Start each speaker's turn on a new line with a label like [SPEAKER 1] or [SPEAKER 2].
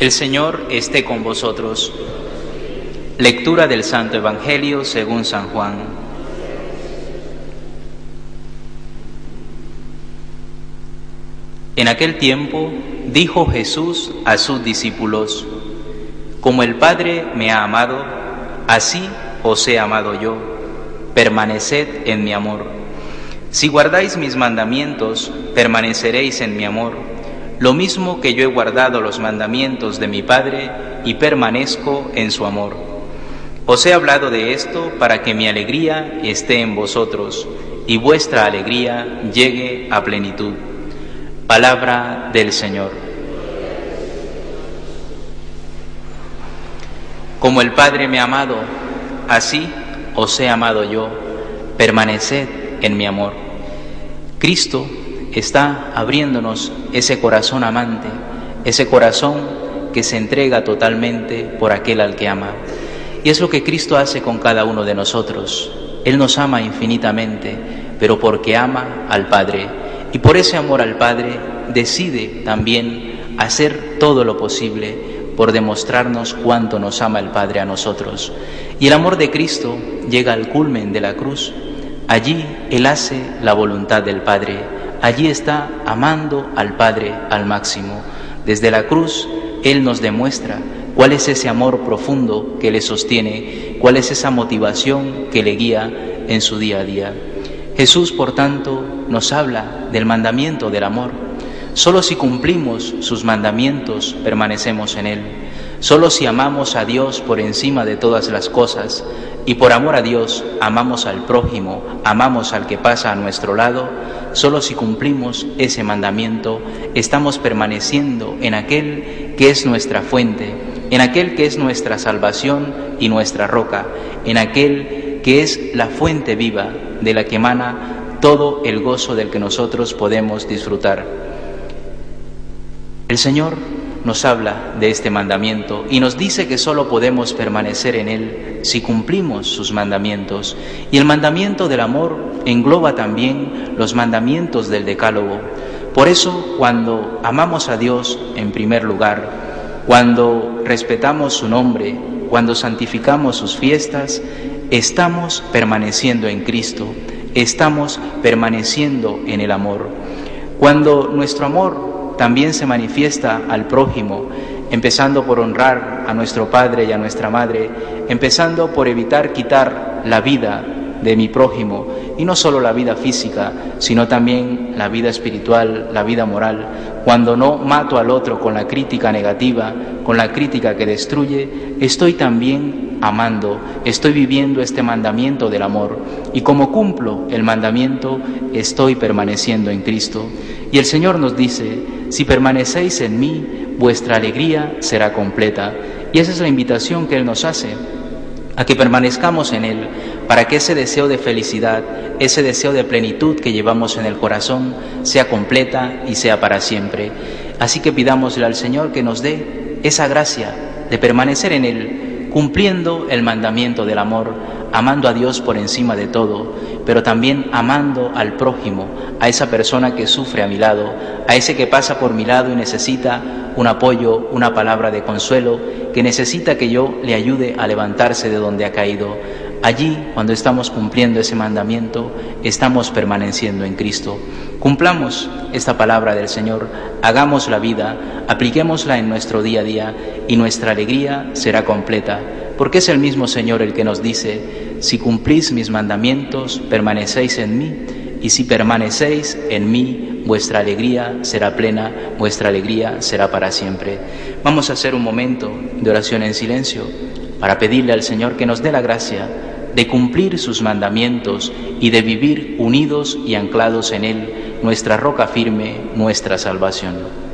[SPEAKER 1] El Señor esté con vosotros. Lectura del Santo Evangelio según San Juan. En aquel tiempo dijo Jesús a sus discípulos, Como el Padre me ha amado, así os he amado yo, permaneced en mi amor. Si guardáis mis mandamientos, permaneceréis en mi amor lo mismo que yo he guardado los mandamientos de mi Padre y permanezco en su amor. Os he hablado de esto para que mi alegría esté en vosotros y vuestra alegría llegue a plenitud. Palabra del Señor. Como el Padre me ha amado, así os he amado yo. Permaneced en mi amor. Cristo está abriéndonos ese corazón amante, ese corazón que se entrega totalmente por aquel al que ama. Y es lo que Cristo hace con cada uno de nosotros. Él nos ama infinitamente, pero porque ama al Padre. Y por ese amor al Padre decide también hacer todo lo posible por demostrarnos cuánto nos ama el Padre a nosotros. Y el amor de Cristo llega al culmen de la cruz. Allí Él hace la voluntad del Padre allí está amando al Padre al máximo. Desde la cruz Él nos demuestra cuál es ese amor profundo que le sostiene, cuál es esa motivación que le guía en su día a día. Jesús, por tanto, nos habla del mandamiento del amor. Solo si cumplimos sus mandamientos permanecemos en Él. Solo si amamos a Dios por encima de todas las cosas y por amor a Dios amamos al prójimo, amamos al que pasa a nuestro lado, solo si cumplimos ese mandamiento estamos permaneciendo en aquel que es nuestra fuente, en aquel que es nuestra salvación y nuestra roca, en aquel que es la fuente viva de la que emana todo el gozo del que nosotros podemos disfrutar. El Señor nos habla de este mandamiento y nos dice que solo podemos permanecer en Él si cumplimos sus mandamientos. Y el mandamiento del amor engloba también los mandamientos del decálogo. Por eso, cuando amamos a Dios en primer lugar, cuando respetamos su nombre, cuando santificamos sus fiestas, estamos permaneciendo en Cristo, estamos permaneciendo en el amor. Cuando nuestro amor también se manifiesta al prójimo, empezando por honrar a nuestro Padre y a nuestra Madre, empezando por evitar quitar la vida de mi prójimo, y no solo la vida física, sino también la vida espiritual, la vida moral. Cuando no mato al otro con la crítica negativa, con la crítica que destruye, estoy también amando, estoy viviendo este mandamiento del amor, y como cumplo el mandamiento, estoy permaneciendo en Cristo. Y el Señor nos dice, si permanecéis en mí, vuestra alegría será completa. Y esa es la invitación que Él nos hace, a que permanezcamos en Él, para que ese deseo de felicidad, ese deseo de plenitud que llevamos en el corazón, sea completa y sea para siempre. Así que pidámosle al Señor que nos dé esa gracia de permanecer en Él, cumpliendo el mandamiento del amor, amando a Dios por encima de todo, pero también amando al prójimo, a esa persona que sufre a mi lado, a ese que pasa por mi lado y necesita un apoyo, una palabra de consuelo, que necesita que yo le ayude a levantarse de donde ha caído. Allí, cuando estamos cumpliendo ese mandamiento, estamos permaneciendo en Cristo. Cumplamos esta palabra del Señor, hagamos la vida, apliquémosla en nuestro día a día y nuestra alegría será completa, porque es el mismo Señor el que nos dice, si cumplís mis mandamientos, permanecéis en mí, y si permanecéis en mí, vuestra alegría será plena, vuestra alegría será para siempre. Vamos a hacer un momento de oración en silencio para pedirle al Señor que nos dé la gracia de cumplir sus mandamientos y de vivir unidos y anclados en Él nuestra roca firme, nuestra salvación.